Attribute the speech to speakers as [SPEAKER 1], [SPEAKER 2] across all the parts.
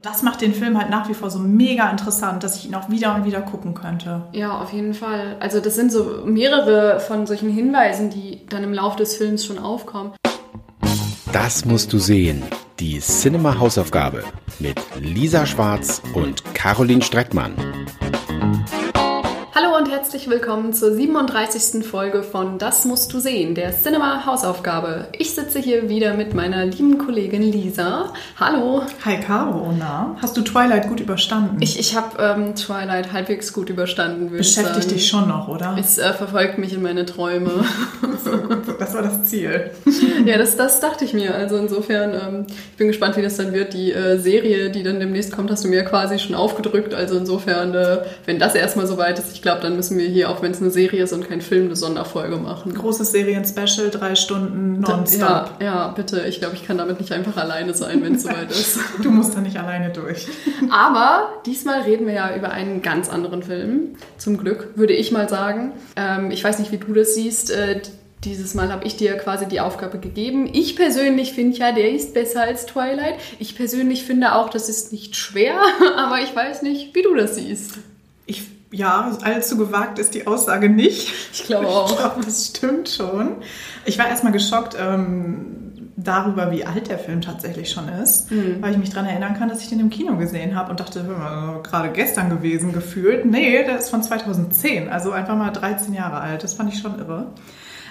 [SPEAKER 1] Das macht den Film halt nach wie vor so mega interessant, dass ich ihn auch wieder und wieder gucken könnte.
[SPEAKER 2] Ja, auf jeden Fall. Also das sind so mehrere von solchen Hinweisen, die dann im Laufe des Films schon aufkommen.
[SPEAKER 3] Das musst du sehen. Die Cinema Hausaufgabe mit Lisa Schwarz und Caroline Streckmann.
[SPEAKER 2] Hallo und herzlich willkommen zur 37. Folge von Das musst du sehen, der Cinema Hausaufgabe. Ich sitze hier wieder mit meiner lieben Kollegin Lisa. Hallo.
[SPEAKER 1] Hi Caro, na? Hast du Twilight gut überstanden?
[SPEAKER 2] Ich, ich habe ähm, Twilight halbwegs gut überstanden,
[SPEAKER 1] Beschäftigt dich schon noch, oder?
[SPEAKER 2] Es äh, verfolgt mich in meine Träume.
[SPEAKER 1] das war das Ziel.
[SPEAKER 2] ja, das, das dachte ich mir. Also insofern, ähm, ich bin gespannt, wie das dann wird. Die äh, Serie, die dann demnächst kommt, hast du mir quasi schon aufgedrückt. Also insofern, äh, wenn das erstmal soweit ist, ich glaube, dann müssen wir hier, auch wenn es eine Serie ist und kein Film, eine Sonderfolge machen.
[SPEAKER 1] Großes Serien-Special, drei Stunden nonstop.
[SPEAKER 2] Ja, ja, bitte. Ich glaube, ich kann damit nicht einfach alleine sein, wenn es soweit ist.
[SPEAKER 1] du musst da nicht alleine durch.
[SPEAKER 2] Aber diesmal reden wir ja über einen ganz anderen Film. Zum Glück, würde ich mal sagen. Ähm, ich weiß nicht, wie du das siehst. Äh, dieses Mal habe ich dir quasi die Aufgabe gegeben. Ich persönlich finde ja, der ist besser als Twilight. Ich persönlich finde auch, das ist nicht schwer, aber ich weiß nicht, wie du das siehst.
[SPEAKER 1] Ich ja, allzu gewagt ist die Aussage nicht.
[SPEAKER 2] Ich glaube auch.
[SPEAKER 1] Ich glaube, das stimmt schon. Ich war erstmal geschockt ähm, darüber, wie alt der Film tatsächlich schon ist, mhm. weil ich mich daran erinnern kann, dass ich den im Kino gesehen habe und dachte, äh, gerade gestern gewesen gefühlt. Nee, der ist von 2010, also einfach mal 13 Jahre alt. Das fand ich schon irre.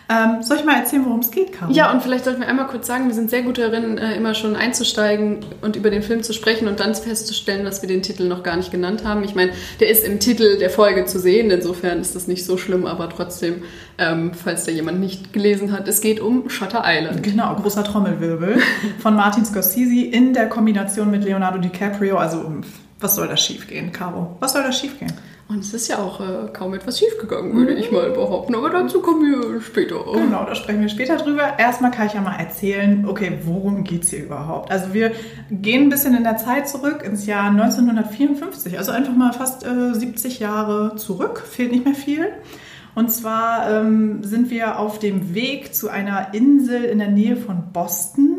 [SPEAKER 1] Ähm, soll ich mal erzählen, worum es geht, Caro?
[SPEAKER 2] Ja, und vielleicht sollten wir einmal kurz sagen, wir sind sehr gut darin, äh, immer schon einzusteigen und über den Film zu sprechen und dann festzustellen, dass wir den Titel noch gar nicht genannt haben. Ich meine, der ist im Titel der Folge zu sehen, insofern ist das nicht so schlimm, aber trotzdem, ähm, falls da jemand nicht gelesen hat, es geht um Shutter Island.
[SPEAKER 1] Genau, großer Trommelwirbel von Martin Scorsese in der Kombination mit Leonardo DiCaprio. Also, was soll da schiefgehen, Caro? Was soll da schiefgehen?
[SPEAKER 2] Und es ist ja auch äh, kaum etwas schiefgegangen, würde ich mal behaupten. Aber dazu kommen wir später.
[SPEAKER 1] Genau, da sprechen wir später drüber. Erstmal kann ich ja mal erzählen, okay, worum geht es hier überhaupt? Also wir gehen ein bisschen in der Zeit zurück ins Jahr 1954. Also einfach mal fast äh, 70 Jahre zurück. Fehlt nicht mehr viel. Und zwar ähm, sind wir auf dem Weg zu einer Insel in der Nähe von Boston.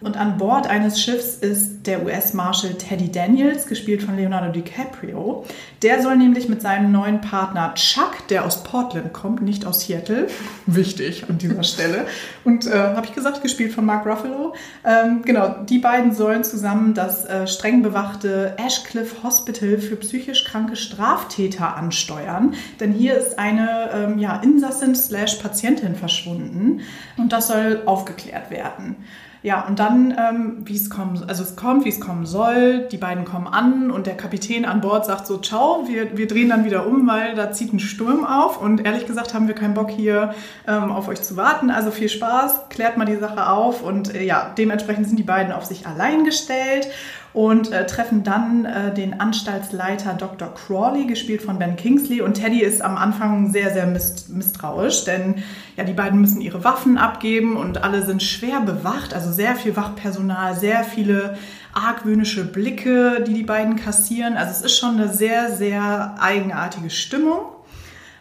[SPEAKER 1] Und an Bord eines Schiffs ist der US-Marshal Teddy Daniels, gespielt von Leonardo DiCaprio. Der soll nämlich mit seinem neuen Partner Chuck, der aus Portland kommt, nicht aus Seattle, wichtig an dieser Stelle, und äh, habe ich gesagt, gespielt von Mark Ruffalo, ähm, genau, die beiden sollen zusammen das äh, streng bewachte Ashcliff Hospital für psychisch kranke Straftäter ansteuern. Denn hier ist eine ähm, ja, Insassin slash Patientin verschwunden und das soll aufgeklärt werden. Ja, und dann, ähm, wie es kommen, also es kommt, wie es kommen soll. Die beiden kommen an und der Kapitän an Bord sagt so, ciao, wir, wir drehen dann wieder um, weil da zieht ein Sturm auf. Und ehrlich gesagt haben wir keinen Bock hier ähm, auf euch zu warten. Also viel Spaß, klärt mal die Sache auf. Und äh, ja, dementsprechend sind die beiden auf sich allein gestellt und äh, treffen dann äh, den Anstaltsleiter Dr. Crawley, gespielt von Ben Kingsley. Und Teddy ist am Anfang sehr, sehr misstrauisch, denn ja, die beiden müssen ihre Waffen abgeben und alle sind schwer bewacht, also sehr viel Wachpersonal, sehr viele argwöhnische Blicke, die die beiden kassieren. Also es ist schon eine sehr, sehr eigenartige Stimmung.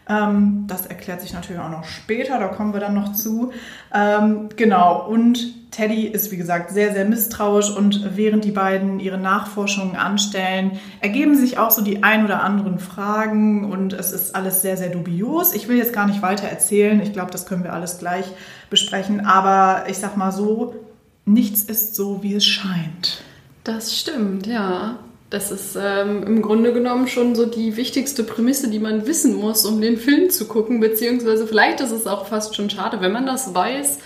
[SPEAKER 1] Ähm, das erklärt sich natürlich auch noch später, da kommen wir dann noch zu. Ähm, genau, und Teddy ist wie gesagt sehr, sehr misstrauisch und während die beiden ihre Nachforschungen anstellen, ergeben sich auch so die ein oder anderen Fragen und es ist alles sehr, sehr dubios. Ich will jetzt gar nicht weiter erzählen, ich glaube, das können wir alles gleich besprechen, aber ich sag mal so, nichts ist so, wie es scheint.
[SPEAKER 2] Das stimmt, ja. Das ist ähm, im Grunde genommen schon so die wichtigste Prämisse, die man wissen muss, um den Film zu gucken, beziehungsweise vielleicht ist es auch fast schon schade, wenn man das weiß,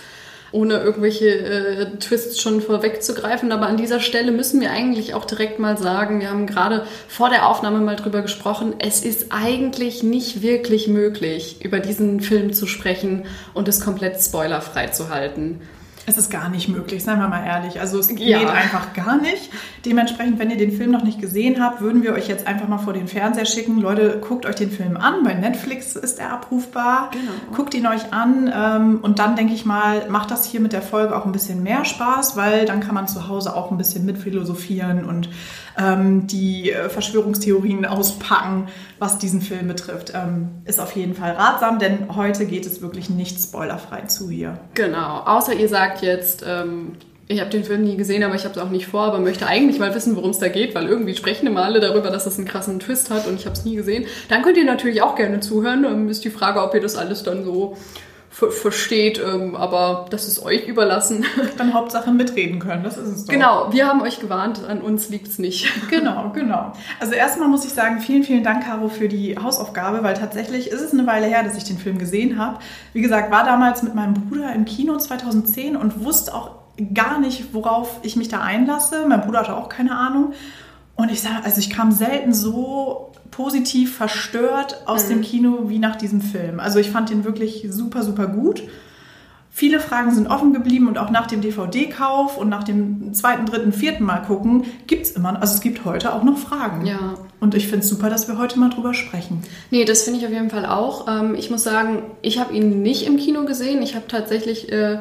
[SPEAKER 2] ohne irgendwelche äh, Twists schon vorwegzugreifen. Aber an dieser Stelle müssen wir eigentlich auch direkt mal sagen, wir haben gerade vor der Aufnahme mal drüber gesprochen, es ist eigentlich nicht wirklich möglich, über diesen Film zu sprechen und es komplett spoilerfrei zu halten.
[SPEAKER 1] Es ist gar nicht möglich, seien wir mal ehrlich. Also es geht ja. einfach gar nicht. Dementsprechend, wenn ihr den Film noch nicht gesehen habt, würden wir euch jetzt einfach mal vor den Fernseher schicken. Leute, guckt euch den Film an. Bei Netflix ist er abrufbar. Genau. Guckt ihn euch an ähm, und dann denke ich mal, macht das hier mit der Folge auch ein bisschen mehr Spaß, weil dann kann man zu Hause auch ein bisschen mitphilosophieren und ähm, die äh, Verschwörungstheorien auspacken, was diesen Film betrifft. Ähm, ist auf jeden Fall ratsam, denn heute geht es wirklich nicht spoilerfrei zu hier.
[SPEAKER 2] Genau, außer ihr sagt jetzt, ähm, Ich habe den Film nie gesehen, aber ich habe es auch nicht vor, aber möchte eigentlich mal wissen, worum es da geht, weil irgendwie sprechen immer alle darüber, dass es einen krassen Twist hat und ich habe es nie gesehen. Dann könnt ihr natürlich auch gerne zuhören. Ähm, ist die Frage, ob ihr das alles dann so versteht, ähm, aber das ist euch überlassen.
[SPEAKER 1] Dann Hauptsache mitreden können, das ist es
[SPEAKER 2] doch. Genau, wir haben euch gewarnt, an uns liegt es nicht.
[SPEAKER 1] Genau, genau. Also erstmal muss ich sagen, vielen, vielen Dank, Caro, für die Hausaufgabe, weil tatsächlich ist es eine Weile her, dass ich den Film gesehen habe. Wie gesagt, war damals mit meinem Bruder im Kino 2010 und wusste auch gar nicht, worauf ich mich da einlasse. Mein Bruder hatte auch keine Ahnung. Und ich sage, also ich kam selten so positiv verstört aus mhm. dem Kino wie nach diesem Film. Also ich fand den wirklich super, super gut. Viele Fragen sind offen geblieben und auch nach dem DVD-Kauf und nach dem zweiten, dritten, vierten Mal gucken gibt es immer, also es gibt heute auch noch Fragen.
[SPEAKER 2] Ja.
[SPEAKER 1] Und ich finde es super, dass wir heute mal drüber sprechen.
[SPEAKER 2] Nee, das finde ich auf jeden Fall auch. Ähm, ich muss sagen, ich habe ihn nicht im Kino gesehen. Ich habe tatsächlich äh,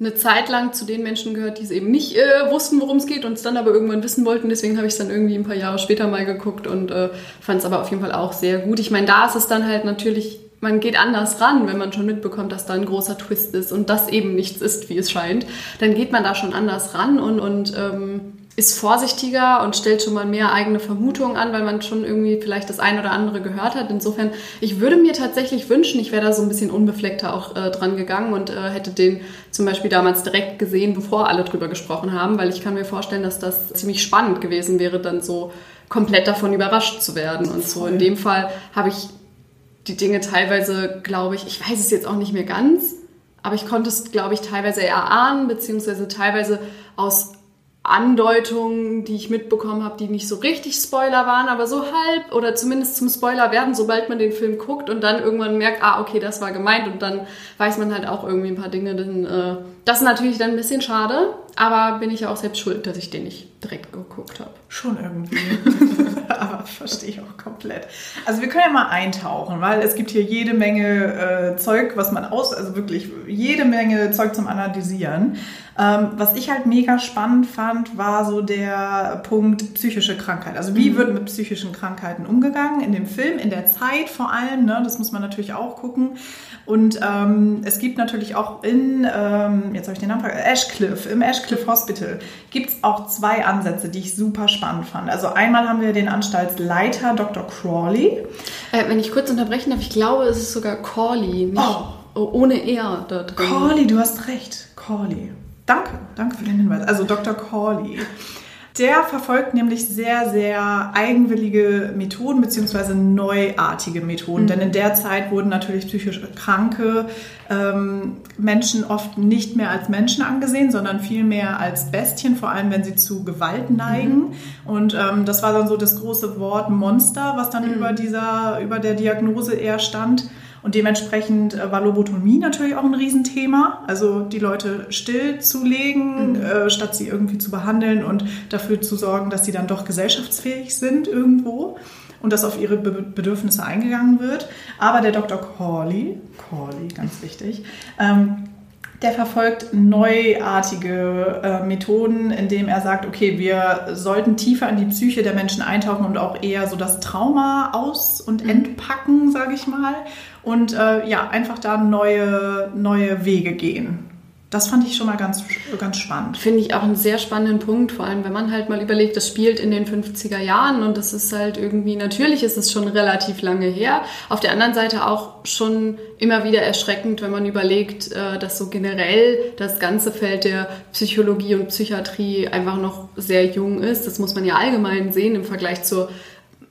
[SPEAKER 2] eine Zeit lang zu den Menschen gehört, die es eben nicht äh, wussten, worum es geht und es dann aber irgendwann wissen wollten. Deswegen habe ich es dann irgendwie ein paar Jahre später mal geguckt und äh, fand es aber auf jeden Fall auch sehr gut. Ich meine, da ist es dann halt natürlich, man geht anders ran, wenn man schon mitbekommt, dass da ein großer Twist ist und das eben nichts ist, wie es scheint. Dann geht man da schon anders ran und, und ähm, ist vorsichtiger und stellt schon mal mehr eigene Vermutungen an, weil man schon irgendwie vielleicht das ein oder andere gehört hat. Insofern, ich würde mir tatsächlich wünschen, ich wäre da so ein bisschen unbefleckter auch äh, dran gegangen und äh, hätte den zum Beispiel damals direkt gesehen, bevor alle drüber gesprochen haben, weil ich kann mir vorstellen, dass das ziemlich spannend gewesen wäre, dann so komplett davon überrascht zu werden. Und so in dem Fall habe ich die Dinge teilweise, glaube ich, ich weiß es jetzt auch nicht mehr ganz, aber ich konnte es, glaube ich, teilweise erahnen, beziehungsweise teilweise aus Andeutungen, die ich mitbekommen habe, die nicht so richtig Spoiler waren, aber so halb oder zumindest zum Spoiler werden, sobald man den Film guckt und dann irgendwann merkt, ah, okay, das war gemeint und dann weiß man halt auch irgendwie ein paar Dinge. Denn, äh, das ist natürlich dann ein bisschen schade, aber bin ich ja auch selbst schuld, dass ich den nicht direkt geguckt habe.
[SPEAKER 1] Schon irgendwie. aber verstehe ich auch komplett. Also wir können ja mal eintauchen, weil es gibt hier jede Menge äh, Zeug, was man aus, also wirklich jede Menge Zeug zum Analysieren. Ähm, was ich halt mega spannend fand, war so der Punkt psychische Krankheit. Also wie mhm. wird mit psychischen Krankheiten umgegangen in dem Film, in der Zeit vor allem. Ne? Das muss man natürlich auch gucken. Und ähm, es gibt natürlich auch in, ähm, jetzt habe ich den Namen vergessen, Ashcliff, im Ashcliff Hospital gibt es auch zwei Ansätze, die ich super spannend fand. Also einmal haben wir den Anstaltsleiter Dr. Crawley.
[SPEAKER 2] Äh, wenn ich kurz unterbrechen darf, ich glaube, es ist sogar Corley, nicht oh. ohne er da
[SPEAKER 1] drin. Corley, du hast recht, Corley. Danke, danke für den Hinweis. Also Dr. Corley. Der verfolgt nämlich sehr, sehr eigenwillige Methoden bzw. neuartige Methoden. Mhm. Denn in der Zeit wurden natürlich psychisch kranke ähm, Menschen oft nicht mehr als Menschen angesehen, sondern vielmehr als Bestien, vor allem wenn sie zu Gewalt neigen. Mhm. Und ähm, das war dann so das große Wort Monster, was dann mhm. über, dieser, über der Diagnose eher stand. Und dementsprechend äh, war Lobotomie natürlich auch ein Riesenthema. Also die Leute stillzulegen, mhm. äh, statt sie irgendwie zu behandeln und dafür zu sorgen, dass sie dann doch gesellschaftsfähig sind irgendwo und dass auf ihre Be Bedürfnisse eingegangen wird. Aber der Dr. Corley, Corley, ganz wichtig, ähm, der verfolgt neuartige äh, Methoden, indem er sagt, okay, wir sollten tiefer in die Psyche der Menschen eintauchen und auch eher so das Trauma aus- und mhm. entpacken, sage ich mal. Und äh, ja, einfach da neue, neue Wege gehen. Das fand ich schon mal ganz, ganz spannend.
[SPEAKER 2] Finde ich auch einen sehr spannenden Punkt, vor allem wenn man halt mal überlegt, das spielt in den 50er Jahren und das ist halt irgendwie, natürlich ist es schon relativ lange her. Auf der anderen Seite auch schon immer wieder erschreckend, wenn man überlegt, äh, dass so generell das ganze Feld der Psychologie und Psychiatrie einfach noch sehr jung ist. Das muss man ja allgemein sehen im Vergleich zur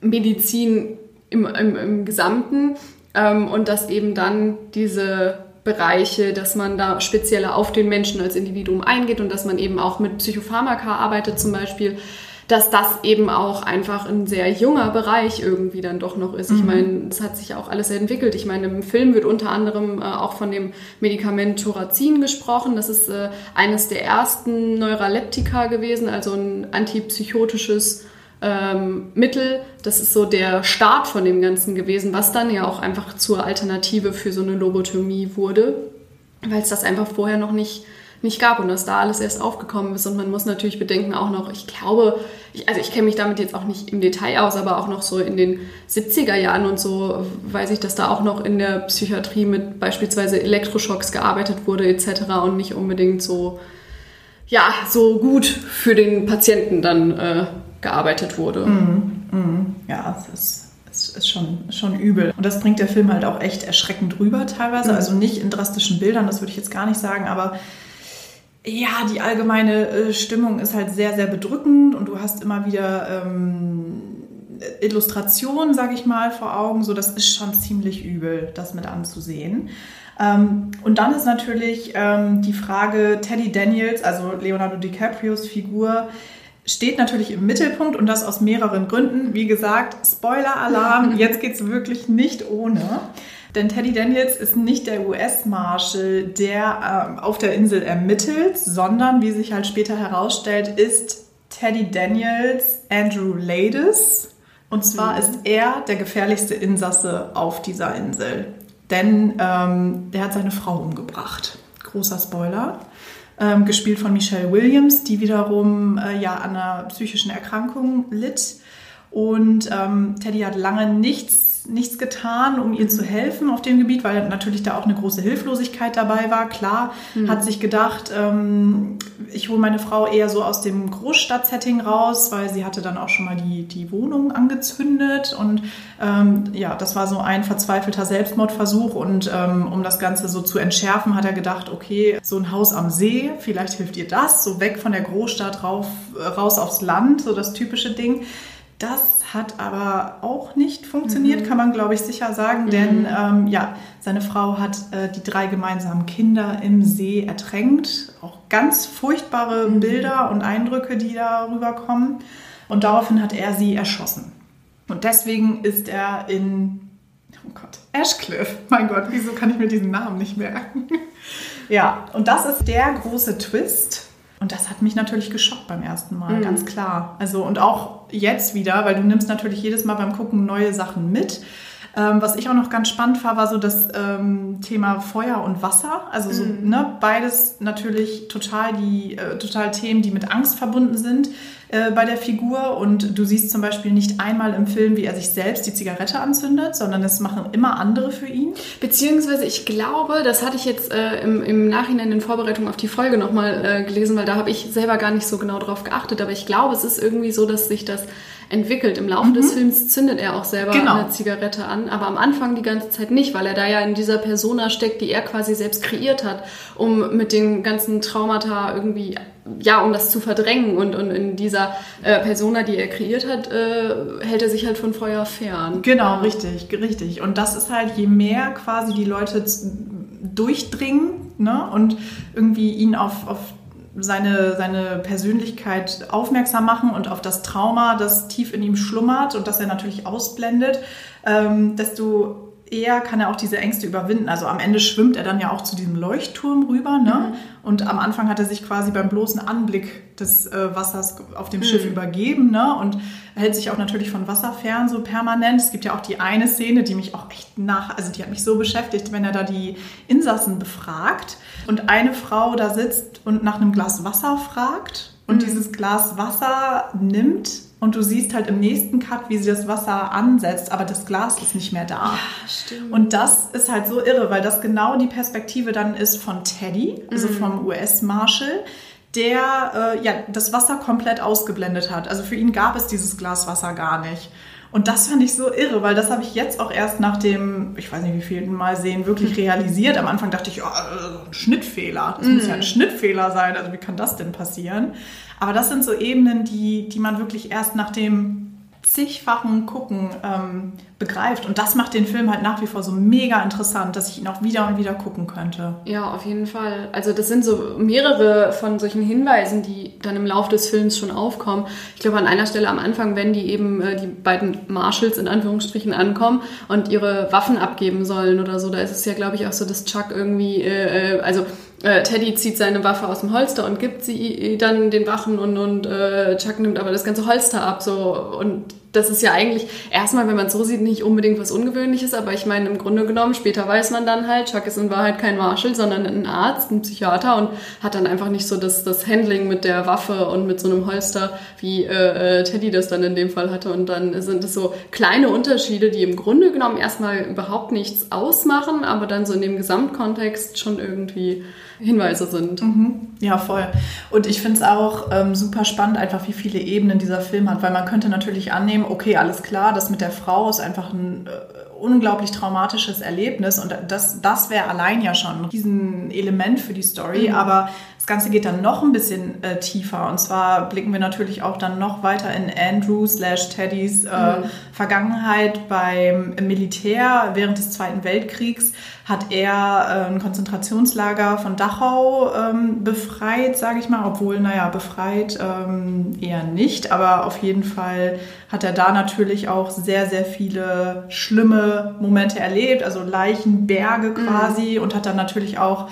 [SPEAKER 2] Medizin im, im, im Gesamten. Ähm, und dass eben dann diese Bereiche, dass man da spezieller auf den Menschen als Individuum eingeht und dass man eben auch mit Psychopharmaka arbeitet zum Beispiel, dass das eben auch einfach ein sehr junger Bereich irgendwie dann doch noch ist. Mhm. Ich meine, es hat sich auch alles entwickelt. Ich meine, im Film wird unter anderem äh, auch von dem Medikament Thorazin gesprochen. Das ist äh, eines der ersten Neuraleptika gewesen, also ein antipsychotisches ähm, Mittel. Das ist so der Start von dem Ganzen gewesen, was dann ja auch einfach zur Alternative für so eine Lobotomie wurde, weil es das einfach vorher noch nicht, nicht gab und dass da alles erst aufgekommen ist. Und man muss natürlich bedenken auch noch, ich glaube, ich, also ich kenne mich damit jetzt auch nicht im Detail aus, aber auch noch so in den 70er Jahren und so weiß ich, dass da auch noch in der Psychiatrie mit beispielsweise Elektroschocks gearbeitet wurde etc. und nicht unbedingt so ja, so gut für den Patienten dann äh, gearbeitet wurde.
[SPEAKER 1] Mhm. Mhm. Ja, es ist ist, ist schon, schon übel. Und das bringt der Film halt auch echt erschreckend rüber teilweise. Mhm. Also nicht in drastischen Bildern, das würde ich jetzt gar nicht sagen, aber ja, die allgemeine äh, Stimmung ist halt sehr, sehr bedrückend und du hast immer wieder ähm, Illustrationen, sage ich mal, vor Augen. So, das ist schon ziemlich übel, das mit anzusehen. Ähm, und dann ist natürlich ähm, die Frage Teddy Daniels, also Leonardo DiCaprios Figur, steht natürlich im Mittelpunkt und das aus mehreren Gründen. Wie gesagt, Spoiler-Alarm, jetzt geht es wirklich nicht ohne. Denn Teddy Daniels ist nicht der US-Marshal, der äh, auf der Insel ermittelt, sondern, wie sich halt später herausstellt, ist Teddy Daniels Andrew Ladis. Und zwar mhm. ist er der gefährlichste Insasse auf dieser Insel. Denn ähm, der hat seine Frau umgebracht. Großer Spoiler ähm, gespielt von Michelle Williams, die wiederum äh, ja an einer psychischen Erkrankung litt. Und ähm, Teddy hat lange nichts nichts getan, um ihr zu helfen auf dem Gebiet, weil natürlich da auch eine große Hilflosigkeit dabei war. Klar, mhm. hat sich gedacht, ähm, ich hole meine Frau eher so aus dem Großstadtsetting raus, weil sie hatte dann auch schon mal die, die Wohnung angezündet und ähm, ja, das war so ein verzweifelter Selbstmordversuch und ähm, um das Ganze so zu entschärfen, hat er gedacht, okay, so ein Haus am See, vielleicht hilft ihr das, so weg von der Großstadt rauf, raus aufs Land, so das typische Ding. Das hat aber auch nicht funktioniert, mhm. kann man glaube ich sicher sagen, mhm. denn ähm, ja, seine Frau hat äh, die drei gemeinsamen Kinder im See ertränkt. Auch ganz furchtbare mhm. Bilder und Eindrücke, die darüber kommen. Und daraufhin hat er sie erschossen. Und deswegen ist er in, oh Gott, Ashcliff. Mein Gott, wieso kann ich mir diesen Namen nicht merken? ja, und das ist der große Twist und das hat mich natürlich geschockt beim ersten Mal, mhm. ganz klar. Also und auch jetzt wieder, weil du nimmst natürlich jedes Mal beim Gucken neue Sachen mit. Ähm, was ich auch noch ganz spannend war, war so das ähm, Thema Feuer und Wasser. Also so, mhm. ne, beides natürlich total die äh, total Themen, die mit Angst verbunden sind äh, bei der Figur. Und du siehst zum Beispiel nicht einmal im Film, wie er sich selbst die Zigarette anzündet, sondern das machen immer andere für ihn.
[SPEAKER 2] Beziehungsweise ich glaube, das hatte ich jetzt äh, im, im Nachhinein in Vorbereitung auf die Folge nochmal äh, gelesen, weil da habe ich selber gar nicht so genau drauf geachtet. Aber ich glaube, es ist irgendwie so, dass sich das entwickelt. Im Laufe mhm. des Films zündet er auch selber genau. eine Zigarette an, aber am Anfang die ganze Zeit nicht, weil er da ja in dieser Persona steckt, die er quasi selbst kreiert hat, um mit den ganzen Traumata irgendwie, ja, um das zu verdrängen. Und, und in dieser äh, Persona, die er kreiert hat, äh, hält er sich halt von Feuer fern.
[SPEAKER 1] Genau, ja. richtig, richtig. Und das ist halt, je mehr quasi die Leute durchdringen ne, und irgendwie ihn auf, auf seine, seine Persönlichkeit aufmerksam machen und auf das Trauma, das tief in ihm schlummert und das er natürlich ausblendet, ähm, desto eher kann er auch diese Ängste überwinden. Also am Ende schwimmt er dann ja auch zu diesem Leuchtturm rüber. Ne? Mhm. Und am Anfang hat er sich quasi beim bloßen Anblick des äh, Wassers auf dem mhm. Schiff übergeben ne? und hält sich auch natürlich von Wasser fern, so permanent. Es gibt ja auch die eine Szene, die mich auch echt nach, also die hat mich so beschäftigt, wenn er da die Insassen befragt und eine Frau da sitzt und nach einem Glas Wasser fragt und mhm. dieses Glas Wasser nimmt und du siehst halt im nächsten Cut, wie sie das Wasser ansetzt, aber das Glas ist nicht mehr da.
[SPEAKER 2] Ja, stimmt.
[SPEAKER 1] Und das ist halt so irre, weil das genau die Perspektive dann ist von Teddy, also mhm. vom US-Marshal, der äh, ja das Wasser komplett ausgeblendet hat. Also für ihn gab es dieses Glas Wasser gar nicht. Und das fand ich so irre, weil das habe ich jetzt auch erst nach dem, ich weiß nicht wie vielen Mal sehen, wirklich realisiert. Am Anfang dachte ich, oh, ein Schnittfehler. Das mm. muss ja ein mhm. Schnittfehler sein. Also wie kann das denn passieren? Aber das sind so Ebenen, die, die man wirklich erst nach dem zigfachen Gucken ähm, begreift. Und das macht den Film halt nach wie vor so mega interessant, dass ich ihn auch wieder und wieder gucken könnte.
[SPEAKER 2] Ja, auf jeden Fall. Also das sind so mehrere von solchen Hinweisen, die dann im Laufe des Films schon aufkommen. Ich glaube, an einer Stelle am Anfang, wenn die eben äh, die beiden Marshals in Anführungsstrichen ankommen und ihre Waffen abgeben sollen oder so, da ist es ja, glaube ich, auch so, dass Chuck irgendwie, äh, äh also äh, Teddy zieht seine Waffe aus dem Holster und gibt sie dann den Wachen und, und äh, Chuck nimmt aber das ganze Holster ab so und das ist ja eigentlich erstmal, wenn man es so sieht, nicht unbedingt was Ungewöhnliches, aber ich meine, im Grunde genommen, später weiß man dann halt, Chuck ist in Wahrheit kein Marshall, sondern ein Arzt, ein Psychiater und hat dann einfach nicht so das, das Handling mit der Waffe und mit so einem Holster, wie äh, äh Teddy das dann in dem Fall hatte. Und dann sind es so kleine Unterschiede, die im Grunde genommen erstmal überhaupt nichts ausmachen, aber dann so in dem Gesamtkontext schon irgendwie Hinweise sind.
[SPEAKER 1] Mhm. Ja, voll. Und ich finde es auch ähm, super spannend, einfach wie viele Ebenen dieser Film hat, weil man könnte natürlich annehmen, okay, alles klar, das mit der Frau ist einfach ein äh, unglaublich traumatisches Erlebnis und das, das wäre allein ja schon ein Riesenelement für die Story, mhm. aber das Ganze geht dann noch ein bisschen äh, tiefer und zwar blicken wir natürlich auch dann noch weiter in Andrew slash Teddys äh, mhm. Vergangenheit beim Militär während des Zweiten Weltkriegs hat er äh, ein Konzentrationslager von Dachau ähm, befreit, sage ich mal, obwohl, naja, befreit ähm, eher nicht, aber auf jeden Fall hat er da natürlich auch sehr, sehr viele schlimme Momente erlebt, also Leichenberge quasi mhm. und hat dann natürlich auch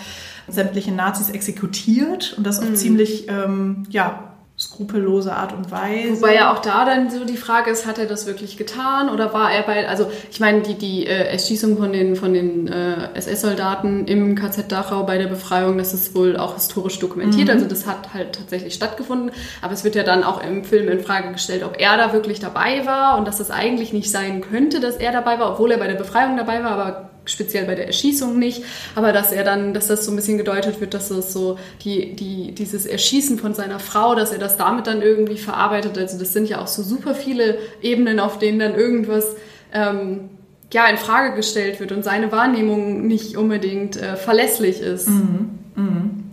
[SPEAKER 1] sämtliche Nazis exekutiert und das auch mhm. ziemlich, ähm, ja, skrupellose Art und Weise.
[SPEAKER 2] Wobei ja auch da dann so die Frage ist, hat er das wirklich getan oder war er bei, also ich meine, die, die äh, Erschießung von den, von den äh, SS-Soldaten im KZ Dachau bei der Befreiung, das ist wohl auch historisch dokumentiert, mhm. also das hat halt tatsächlich stattgefunden, aber es wird ja dann auch im Film in Frage gestellt, ob er da wirklich dabei war und dass das eigentlich nicht sein könnte, dass er dabei war, obwohl er bei der Befreiung dabei war, aber speziell bei der Erschießung nicht, aber dass er dann, dass das so ein bisschen gedeutet wird, dass es so die, die, dieses Erschießen von seiner Frau, dass er das damit dann irgendwie verarbeitet. Also das sind ja auch so super viele Ebenen, auf denen dann irgendwas ähm, ja in Frage gestellt wird und seine Wahrnehmung nicht unbedingt äh, verlässlich ist.
[SPEAKER 1] Mhm. Mhm.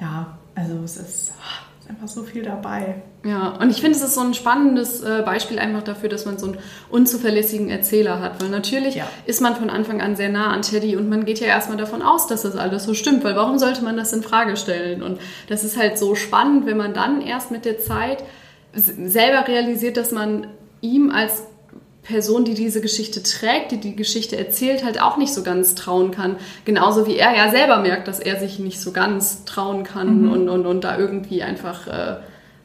[SPEAKER 1] Ja, also es ist ist einfach so viel dabei.
[SPEAKER 2] Ja, und ich finde, es ist so ein spannendes äh, Beispiel einfach dafür, dass man so einen unzuverlässigen Erzähler hat. Weil natürlich ja. ist man von Anfang an sehr nah an Teddy und man geht ja erstmal davon aus, dass das alles so stimmt. Weil warum sollte man das in Frage stellen? Und das ist halt so spannend, wenn man dann erst mit der Zeit selber realisiert, dass man ihm als Person, die diese Geschichte trägt, die die Geschichte erzählt, halt auch nicht so ganz trauen kann. Genauso wie er ja selber merkt, dass er sich nicht so ganz trauen kann mhm. und, und, und da irgendwie einfach äh,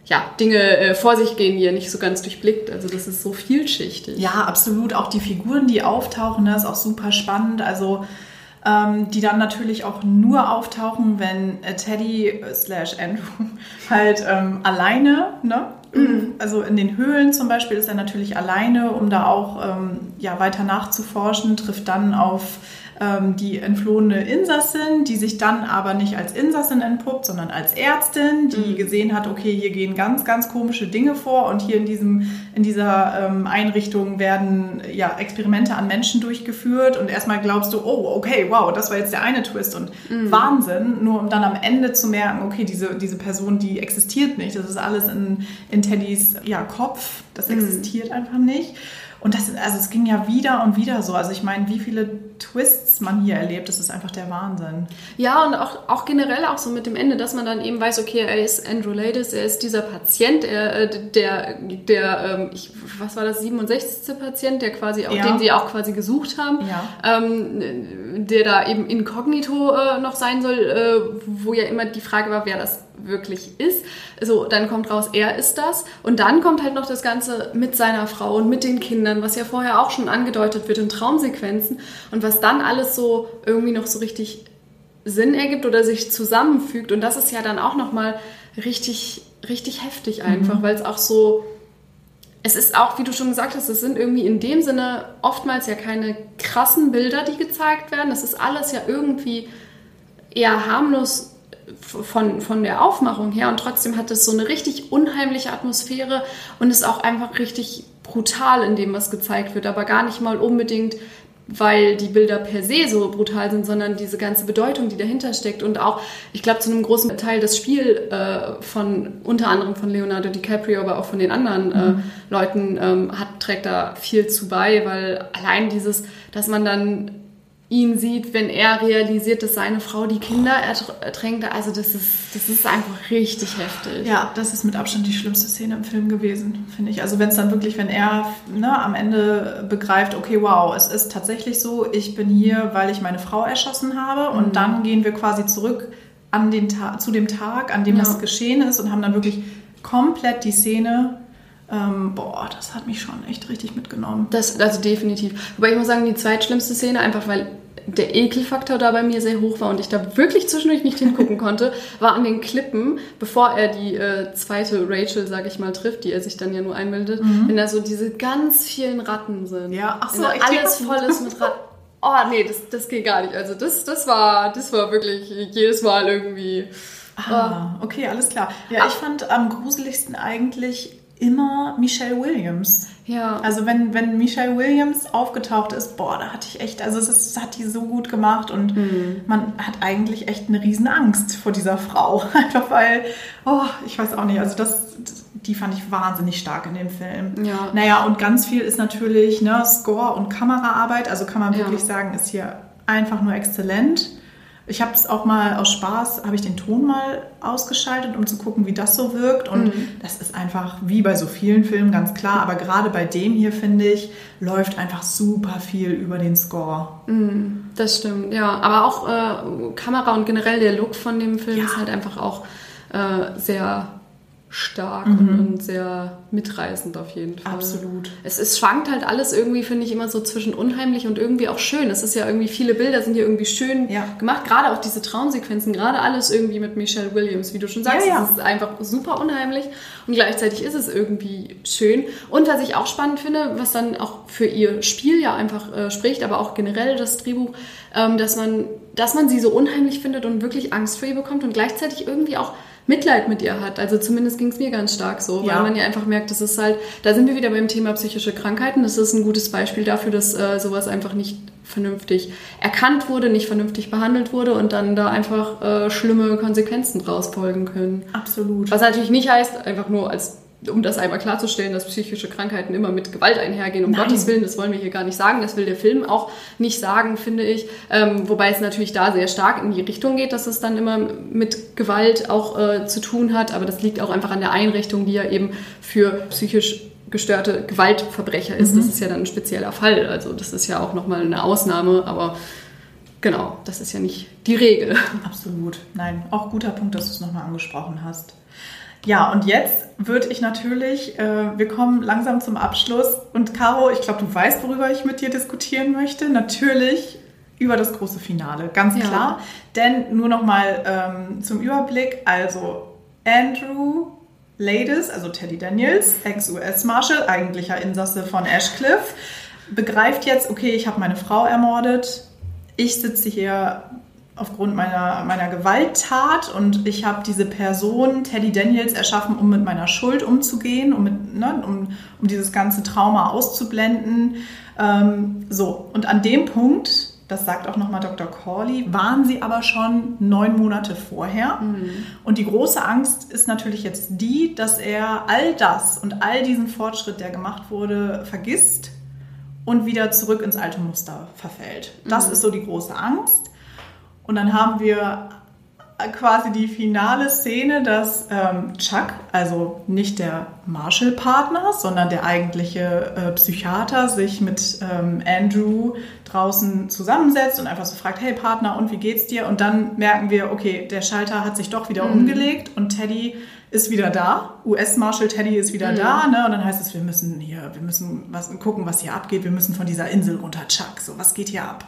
[SPEAKER 2] ja, Dinge äh, vor sich gehen, die er nicht so ganz durchblickt. Also das ist so vielschichtig.
[SPEAKER 1] Ja, absolut. Auch die Figuren, die auftauchen, das ist auch super spannend. Also ähm, die dann natürlich auch nur auftauchen, wenn äh, Teddy äh, slash Andrew halt ähm, alleine ne, Mhm. Also in den Höhlen zum Beispiel ist er natürlich alleine, um da auch ähm, ja, weiter nachzuforschen, trifft dann auf ähm, die entflohene Insassin, die sich dann aber nicht als Insassin entpuppt, sondern als Ärztin, die mhm. gesehen hat, okay, hier gehen ganz, ganz komische Dinge vor und hier in, diesem, in dieser ähm, Einrichtung werden ja, Experimente an Menschen durchgeführt und erstmal glaubst du, oh, okay, wow, das war jetzt der eine Twist und mhm. Wahnsinn, nur um dann am Ende zu merken, okay, diese, diese Person, die existiert nicht, das ist alles in, in Teddys ja, Kopf, das mhm. existiert einfach nicht. Und das, also es ging ja wieder und wieder so. Also ich meine, wie viele Twists man hier erlebt, das ist einfach der Wahnsinn.
[SPEAKER 2] Ja, und auch, auch generell auch so mit dem Ende, dass man dann eben weiß, okay, er ist Andrew Ladis, er ist dieser Patient, er, äh, der, der, ähm, ich, was war das, 67. Patient, der quasi, auch, ja. den sie auch quasi gesucht haben, ja. ähm, der da eben inkognito äh, noch sein soll, äh, wo ja immer die Frage war, wer das wirklich ist. So, dann kommt raus, er ist das. Und dann kommt halt noch das Ganze mit seiner Frau und mit den Kindern, was ja vorher auch schon angedeutet wird in Traumsequenzen. Und was dann alles so irgendwie noch so richtig Sinn ergibt oder sich zusammenfügt. Und das ist ja dann auch nochmal richtig, richtig heftig einfach, mhm. weil es auch so. Es ist auch, wie du schon gesagt hast, es sind irgendwie in dem Sinne oftmals ja keine krassen Bilder, die gezeigt werden. Das ist alles ja irgendwie eher harmlos von, von der Aufmachung her. Und trotzdem hat es so eine richtig unheimliche Atmosphäre und ist auch einfach richtig brutal in dem, was gezeigt wird, aber gar nicht mal unbedingt, weil die Bilder per se so brutal sind, sondern diese ganze Bedeutung, die dahinter steckt. Und auch, ich glaube, zu einem großen Teil das Spiel äh, von unter anderem von Leonardo DiCaprio, aber auch von den anderen äh, mhm. Leuten ähm, hat, trägt da viel zu bei, weil allein dieses, dass man dann ihn sieht, wenn er realisiert, dass seine Frau die Kinder ertränkt. Also das ist, das ist einfach richtig heftig.
[SPEAKER 1] Ja, das ist mit Abstand die schlimmste Szene im Film gewesen, finde ich. Also wenn es dann wirklich, wenn er ne, am Ende begreift, okay, wow, es ist tatsächlich so, ich bin hier, weil ich meine Frau erschossen habe. Und mhm. dann gehen wir quasi zurück an den zu dem Tag, an dem ja. das geschehen ist und haben dann wirklich komplett die Szene Ähm, boah, das hat mich schon echt richtig mitgenommen.
[SPEAKER 2] Das, also definitiv. Wobei ich muss sagen, die zweitschlimmste Szene, einfach weil der Ekelfaktor da bei mir sehr hoch war und ich da wirklich zwischendurch nicht hingucken konnte, war an den Klippen, bevor er die äh, zweite Rachel, sag ich mal, trifft, die er sich dann ja nur einbildet, mhm. wenn da so diese ganz vielen Ratten sind.
[SPEAKER 1] Ja, ach so,
[SPEAKER 2] da alles voll ist mit Ratten. Oh nee, das, das geht gar nicht. Also das, das war, das war wirklich jedes Mal irgendwie.
[SPEAKER 1] Ah, okay, alles klar. Ja, ich fand am gruseligsten eigentlich immer Michelle Williams.
[SPEAKER 2] Ja.
[SPEAKER 1] Also wenn, wenn Michelle Williams aufgetaucht ist, boah, da hatte ich echt, also es, ist, hat die so gut gemacht und mhm. man hat eigentlich echt eine riesen Angst vor dieser Frau. Einfach weil, oh, ich weiß auch nicht, also das, die fand ich wahnsinnig stark in dem Film.
[SPEAKER 2] Ja.
[SPEAKER 1] Naja, und ganz viel ist natürlich ne, Score und Kameraarbeit, also kann man wirklich ja. sagen, ist hier einfach nur exzellent. Ich habe es auch mal aus Spaß, habe ich den Ton mal ausgeschaltet, um zu gucken, wie das so wirkt. Und mhm. das ist einfach wie bei so vielen Filmen ganz klar. Aber gerade bei dem hier, finde ich, läuft einfach super viel über den Score.
[SPEAKER 2] Mhm, das stimmt, ja. Aber auch äh, Kamera und generell der Look von dem Film ja. ist halt einfach auch äh, sehr stark mhm. und, sehr mitreißend auf jeden Fall.
[SPEAKER 1] Absolut.
[SPEAKER 2] Es, es schwankt halt alles irgendwie, finde ich, immer so zwischen unheimlich und irgendwie auch schön. Es ist ja irgendwie, viele Bilder sind hier irgendwie schön ja. gemacht, gerade auch diese Traumsequenzen, gerade alles irgendwie mit Michelle Williams, wie du schon sagst. Ja, ja. Es ist einfach super unheimlich und gleichzeitig ist es irgendwie schön. Und was ich auch spannend finde, was dann auch für ihr Spiel ja einfach äh, spricht, aber auch generell das Drehbuch, ähm, dass, man, dass man sie so unheimlich findet und wirklich Angst vor ihr bekommt und gleichzeitig irgendwie auch Mitleid mit ihr hat. Also zumindest ging es mir ganz stark so, ja. weil man ja einfach merkt, das ist halt, da sind wir wieder beim Thema psychische Krankheiten. Das ist ein gutes Beispiel dafür, dass äh, sowas einfach nicht vernünftig erkannt wurde, nicht vernünftig behandelt wurde und dann da einfach äh, schlimme Konsequenzen draus folgen können.
[SPEAKER 1] Absolut.
[SPEAKER 2] Was natürlich nicht heißt, einfach nur als um das einmal klarzustellen, dass psychische Krankheiten immer mit Gewalt einhergehen. Um Nein. Gottes Willen, das wollen wir hier gar nicht sagen. Das will der Film auch nicht sagen, finde ich. Ähm, wobei es natürlich da sehr stark in die Richtung geht, dass es dann immer mit Gewalt auch äh, zu tun hat. Aber das liegt auch einfach an der Einrichtung, die ja eben für psychisch gestörte Gewaltverbrecher ist. Mhm. Das ist ja dann ein spezieller Fall. Also das ist ja auch nochmal eine Ausnahme, aber genau, das ist ja nicht die Regel.
[SPEAKER 1] Absolut. Nein, auch guter Punkt, dass du es nochmal angesprochen hast. Ja, und jetzt würde ich natürlich, äh, wir kommen langsam zum Abschluss. Und Caro, ich glaube, du weißt, worüber ich mit dir diskutieren möchte. Natürlich über das große Finale, ganz ja. klar. Denn nur noch mal ähm, zum Überblick. Also Andrew Ladis, also Teddy Daniels, Ex-US-Marshal, eigentlicher Insasse von Ashcliff, begreift jetzt, okay, ich habe meine Frau ermordet. Ich sitze hier aufgrund meiner, meiner Gewalttat und ich habe diese Person, Teddy Daniels, erschaffen, um mit meiner Schuld umzugehen, um, mit, ne, um, um dieses ganze Trauma auszublenden. Ähm, so, und an dem Punkt, das sagt auch nochmal Dr. Corley, waren sie aber schon neun Monate vorher. Mhm. Und die große Angst ist natürlich jetzt die, dass er all das und all diesen Fortschritt, der gemacht wurde, vergisst und wieder zurück ins alte Muster verfällt. Das mhm. ist so die große Angst. Und dann haben wir quasi die finale Szene, dass ähm, Chuck, also nicht der Marshall-Partner, sondern der eigentliche äh, Psychiater, sich mit ähm, Andrew draußen zusammensetzt und einfach so fragt, hey Partner, und wie geht's dir? Und dann merken wir, okay, der Schalter hat sich doch wieder mhm. umgelegt und Teddy ist wieder da. US-Marshal Teddy ist wieder mhm. da, ne? Und dann heißt es, wir müssen hier, wir müssen was, gucken, was hier abgeht. Wir müssen von dieser Insel runter, Chuck. So, was geht hier ab?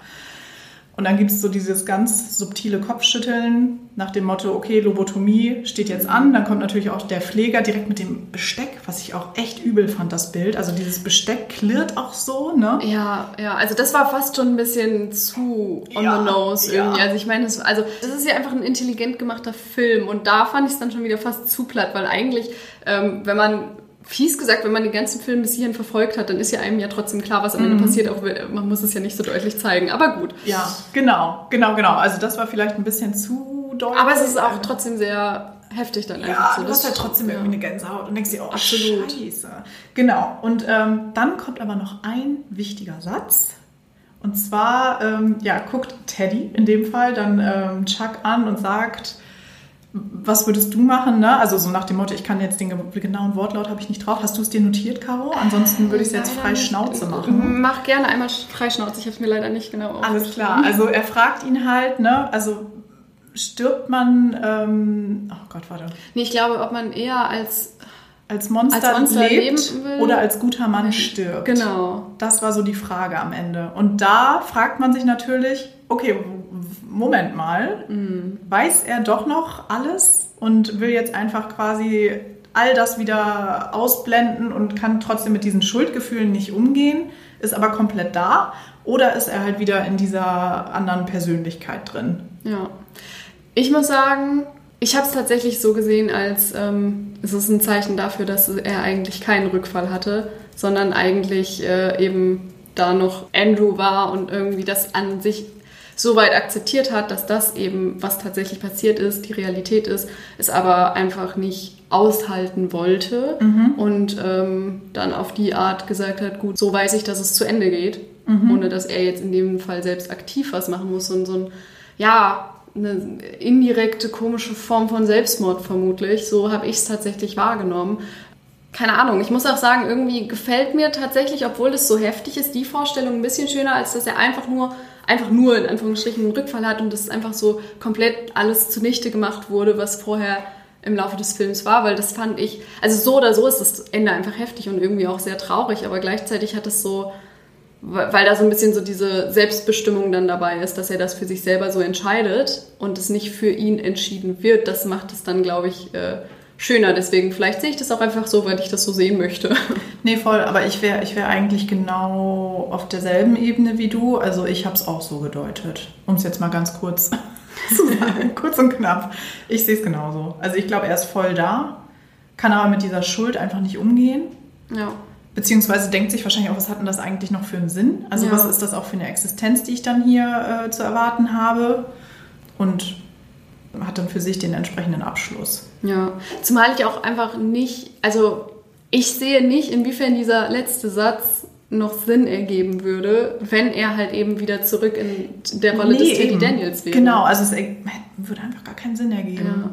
[SPEAKER 1] Und dann gibt es so dieses ganz subtile Kopfschütteln nach dem Motto, okay, Lobotomie steht jetzt an. Dann kommt natürlich auch der Pfleger direkt mit dem Besteck, was ich auch echt übel fand, das Bild. Also dieses Besteck klirrt auch so, ne?
[SPEAKER 2] Ja, ja, also das war fast schon ein bisschen zu on ja, the nose irgendwie. Ja. Also ich meine, das, also das ist ja einfach ein intelligent gemachter Film und da fand ich es dann schon wieder fast zu platt, weil eigentlich, ähm, wenn man fies gesagt, wenn man den ganzen Film bis hierhin verfolgt hat, dann ist ja einem ja trotzdem klar, was am Ende mhm. passiert, auch man muss es ja nicht so deutlich zeigen. Aber gut.
[SPEAKER 1] Ja, genau, genau, genau. Also das war vielleicht ein bisschen zu deutlich.
[SPEAKER 2] Aber es ist auch trotzdem sehr heftig dann einfach
[SPEAKER 1] ja, so. Du hast halt trotzdem ja. irgendwie eine Gänsehaut und denkst dir, oh, Absolut. Scheiße. Genau. Und ähm, dann kommt aber noch ein wichtiger Satz. Und zwar, ähm, ja, guckt Teddy in dem Fall dann ähm, Chuck an und sagt, was würdest du machen? Ne? Also so nach dem Motto, ich kann jetzt den genauen Wortlaut habe ich nicht drauf. Hast du es dir notiert, Caro? Ansonsten würde ich es jetzt frei Schnauze machen.
[SPEAKER 2] Mach gerne einmal frei Schnauze. Ich habe es mir leider nicht genau
[SPEAKER 1] Alles klar. Also er fragt ihn halt, ne? Also stirbt man? Ähm, oh Gott, warte.
[SPEAKER 2] Nee, ich glaube, ob man eher als
[SPEAKER 1] als Monster,
[SPEAKER 2] Als Monster
[SPEAKER 1] lebt oder als guter Mann stirbt.
[SPEAKER 2] Genau.
[SPEAKER 1] Das war so die Frage am Ende. Und da fragt man sich natürlich, okay, Moment mal, weiß er doch noch alles und will jetzt einfach quasi all das wieder ausblenden und kann trotzdem mit diesen Schuldgefühlen nicht umgehen, ist aber komplett da? Oder ist er halt wieder in dieser anderen Persönlichkeit drin?
[SPEAKER 2] Ja. Ich muss sagen, ich habe es tatsächlich so gesehen, als ähm, es ist ein Zeichen dafür, dass er eigentlich keinen Rückfall hatte, sondern eigentlich äh, eben da noch Andrew war und irgendwie das an sich so weit akzeptiert hat, dass das eben, was tatsächlich passiert ist, die Realität ist, es aber einfach nicht aushalten wollte und ähm, dann auf die Art gesagt hat, gut, so weiß ich, dass es zu Ende geht, ohne dass er jetzt in dem Fall selbst aktiv was machen muss und so ein, ja, eine indirekte, komische Form von Selbstmord vermutlich. So habe ich es tatsächlich wahrgenommen. Keine Ahnung, ich muss auch sagen, irgendwie gefällt mir tatsächlich, obwohl es so heftig ist, die Vorstellung ein bisschen schöner, als dass er einfach nur, einfach nur in Anführungsstrichen einen Rückfall hat und das einfach so komplett alles zunichte gemacht wurde, was vorher im Laufe des Films war, weil das fand ich, also so oder so ist das Ende einfach heftig und irgendwie auch sehr traurig, aber gleichzeitig hat es so, weil da so ein bisschen so diese Selbstbestimmung dann dabei ist, dass er das für sich selber so entscheidet und es nicht für ihn entschieden wird, das macht es dann, glaube ich, äh, schöner. Deswegen, vielleicht sehe ich das auch einfach so, weil ich das so sehen möchte.
[SPEAKER 1] Nee, voll, aber ich wäre ich wär eigentlich genau auf derselben Ebene wie du. Also ich habe es auch so gedeutet, um es jetzt mal ganz kurz zu sagen, kurz und knapp. Ich sehe es genauso. Also ich glaube, er ist voll da, kann aber mit dieser Schuld einfach nicht umgehen.
[SPEAKER 2] Ja.
[SPEAKER 1] Beziehungsweise denkt sich wahrscheinlich auch, was hat denn das eigentlich noch für einen Sinn? Also
[SPEAKER 2] Ja.
[SPEAKER 1] was ist das auch für eine Existenz, die ich dann hier äh, zu erwarten habe? Und hat dann für sich den entsprechenden Abschluss.
[SPEAKER 2] Ja, zumal ich auch einfach nicht, also ich sehe nicht, inwiefern dieser letzte Satz noch Sinn ergeben würde, wenn er halt eben wieder zurück in der Rolle des
[SPEAKER 1] Nee,
[SPEAKER 2] Teddy
[SPEAKER 1] eben.
[SPEAKER 2] Daniels wäre.
[SPEAKER 1] Genau, also es würde einfach gar keinen Sinn ergeben.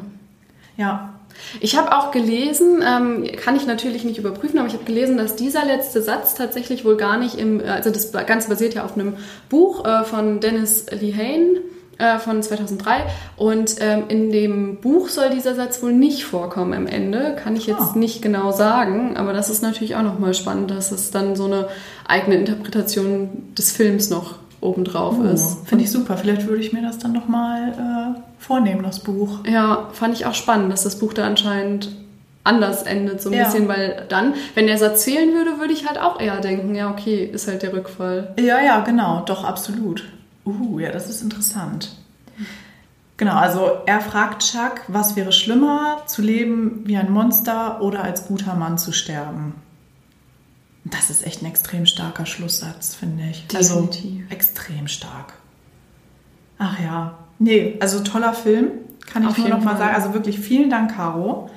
[SPEAKER 1] Ja.
[SPEAKER 2] Ich habe auch gelesen, ähm, kann ich natürlich nicht überprüfen, aber ich habe gelesen, dass dieser letzte Satz tatsächlich wohl gar nicht im, also das Ganze basiert ja auf einem Buch äh, von Dennis Lehane äh, von 2003 und ähm, in dem Buch soll dieser Satz wohl nicht vorkommen am Ende, kann ich jetzt
[SPEAKER 1] Ah.
[SPEAKER 2] nicht genau sagen, aber das ist natürlich auch nochmal spannend, dass es dann so eine eigene Interpretation des Films noch obendrauf
[SPEAKER 1] Oh,
[SPEAKER 2] ist.
[SPEAKER 1] Finde ich super. Vielleicht würde ich mir das dann nochmal äh, vornehmen, das Buch.
[SPEAKER 2] Ja, fand ich auch spannend, dass das Buch da anscheinend anders endet, so ein
[SPEAKER 1] Ja.
[SPEAKER 2] bisschen, weil dann, wenn der Satz zählen würde, würde ich halt auch eher denken, ja, okay, ist halt der Rückfall.
[SPEAKER 1] Ja, ja, genau. Doch, absolut. Uh, ja, das ist interessant. Genau, also er fragt Chuck, was wäre schlimmer, zu leben wie ein Monster oder als guter Mann zu sterben? Das ist echt ein extrem starker Schlusssatz, finde ich.
[SPEAKER 2] Definitiv.
[SPEAKER 1] Also extrem stark. Ach ja. Nee, also toller Film, kann ich
[SPEAKER 2] Auf
[SPEAKER 1] nur noch mal
[SPEAKER 2] Fall.
[SPEAKER 1] sagen. Also wirklich vielen Dank, Caro.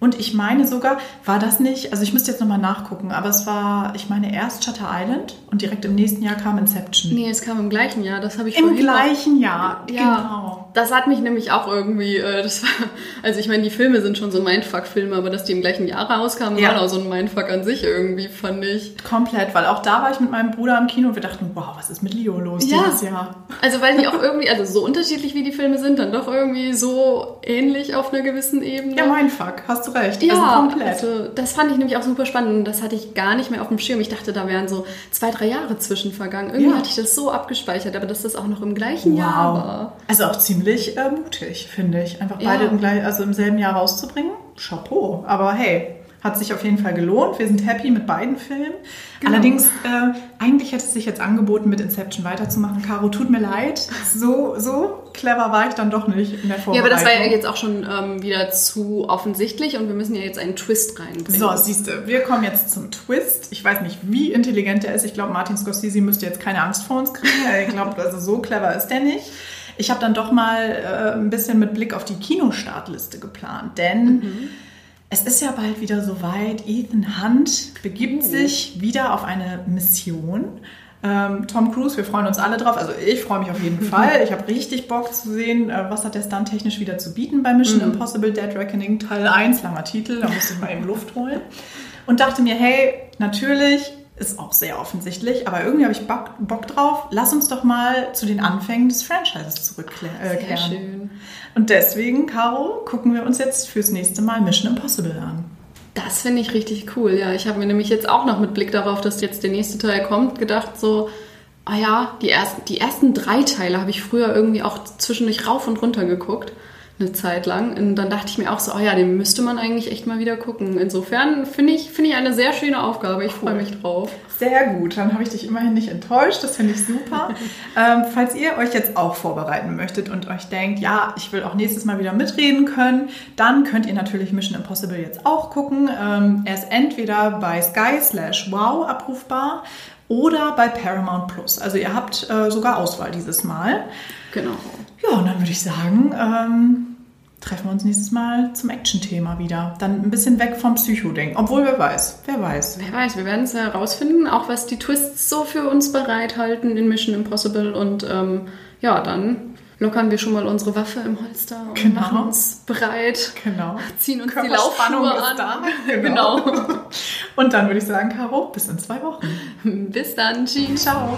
[SPEAKER 1] Und ich meine sogar, war das nicht, also ich müsste jetzt nochmal nachgucken, aber es war, ich meine, erst Shutter Island und direkt im nächsten Jahr kam Inception.
[SPEAKER 2] Nee, es kam im gleichen Jahr, das habe ich
[SPEAKER 1] Im gleichen Jahr,
[SPEAKER 2] Ja,
[SPEAKER 1] genau.
[SPEAKER 2] Das hat mich nämlich auch irgendwie, äh, das war, also ich meine, die Filme sind schon so Mindfuck-Filme, aber dass die im gleichen Jahr rauskamen,
[SPEAKER 1] Ja.
[SPEAKER 2] war auch so ein Mindfuck an sich irgendwie, fand ich.
[SPEAKER 1] Komplett, weil auch da war ich mit meinem Bruder im Kino und wir dachten, wow, was ist mit Leo los
[SPEAKER 2] Ja.
[SPEAKER 1] dieses Jahr?
[SPEAKER 2] Also weil die auch irgendwie, also so unterschiedlich wie die Filme sind, dann doch irgendwie so ähnlich auf einer gewissen Ebene.
[SPEAKER 1] Ja, mein Fuck, hast du recht.
[SPEAKER 2] Ja,
[SPEAKER 1] also komplett.
[SPEAKER 2] also das fand ich nämlich auch super spannend und das hatte ich gar nicht mehr auf dem Schirm. Ich dachte, da wären so zwei, drei Jahre zwischen vergangen. Irgendwie
[SPEAKER 1] Ja.
[SPEAKER 2] hatte ich das so abgespeichert, aber dass das auch noch im gleichen Jahr war.
[SPEAKER 1] Also auch ziemlich äh, mutig, finde ich. Einfach
[SPEAKER 2] Ja.
[SPEAKER 1] beide im, gleich, also im selben Jahr rauszubringen. Chapeau. Aber hey, hat sich auf jeden Fall gelohnt. Wir sind happy mit beiden Filmen.
[SPEAKER 2] Genau.
[SPEAKER 1] Allerdings, äh, eigentlich hätte es sich jetzt angeboten, mit Inception weiterzumachen. Caro, tut mir leid. So, so clever war ich dann doch nicht in der
[SPEAKER 2] Ja,
[SPEAKER 1] Vorbereitung.
[SPEAKER 2] aber das war ja jetzt auch schon ähm, wieder zu offensichtlich und wir müssen ja jetzt einen Twist reinbringen.
[SPEAKER 1] So, siehst du, wir kommen jetzt zum Twist. Ich weiß nicht, wie intelligent er ist. Ich glaube, Martin Scorsese müsste jetzt keine Angst vor uns kriegen. Ich glaube, also so clever ist der nicht. Ich habe dann doch mal äh, ein bisschen mit Blick auf die Kinostartliste geplant, denn es ist ja bald wieder soweit. Ethan Hunt begibt sich wieder auf eine Mission. Ähm, Tom Cruise, wir freuen uns alle drauf. Also ich freue mich auf jeden Fall. Ich habe richtig Bock zu sehen, äh, was hat der Stunt technisch wieder zu bieten bei Mission Impossible Dead Reckoning Teil 1, langer Titel, da musste ich mal eben Luft holen. Und dachte mir, hey, natürlich, ist auch sehr offensichtlich, aber irgendwie habe ich Bock, Bock drauf. Lass uns doch mal zu den Anfängen des Franchises zurückkehren. Äh,
[SPEAKER 2] Sehr schön.
[SPEAKER 1] Und deswegen, Caro, gucken wir uns jetzt fürs nächste Mal Mission Impossible an.
[SPEAKER 2] Das finde ich richtig cool, ja. Ich habe mir nämlich jetzt auch noch mit Blick darauf, dass jetzt der nächste Teil kommt, gedacht so, ah ja, die ersten, die ersten drei Teile habe ich früher irgendwie auch zwischendurch rauf und runter geguckt eine Zeit lang. Und dann dachte ich mir auch so, oh ja, den müsste man eigentlich echt mal wieder gucken. Insofern finde ich, finde ich eine sehr schöne Aufgabe. Ich cool. freue mich drauf.
[SPEAKER 1] Sehr gut, dann habe ich dich immerhin nicht enttäuscht. Das finde ich super. ähm, falls ihr euch jetzt auch vorbereiten möchtet und euch denkt, ja, ich will auch nächstes Mal wieder mitreden können, dann könnt ihr natürlich Mission Impossible jetzt auch gucken. Ähm, er ist entweder bei Sky slash Wow abrufbar oder bei Paramount Plus. Also ihr habt äh, sogar Auswahl dieses Mal.
[SPEAKER 2] Genau.
[SPEAKER 1] Ja, und dann würde ich sagen, ähm, treffen wir uns nächstes Mal zum Action-Thema wieder. Dann ein bisschen weg vom Psycho-Ding. Obwohl, wer weiß, wer weiß.
[SPEAKER 2] Wer weiß, wir werden es herausfinden, auch was die Twists so für uns bereithalten in Mission Impossible. Und ähm, ja, dann lockern wir schon mal unsere Waffe im Holster und genau. machen uns bereit.
[SPEAKER 1] Genau.
[SPEAKER 2] Ziehen uns die Laufschuhe an.
[SPEAKER 1] Da. Genau. genau. und dann würde ich sagen, Caro, bis in zwei Wochen.
[SPEAKER 2] Bis dann. Tschüss.
[SPEAKER 1] Ciao.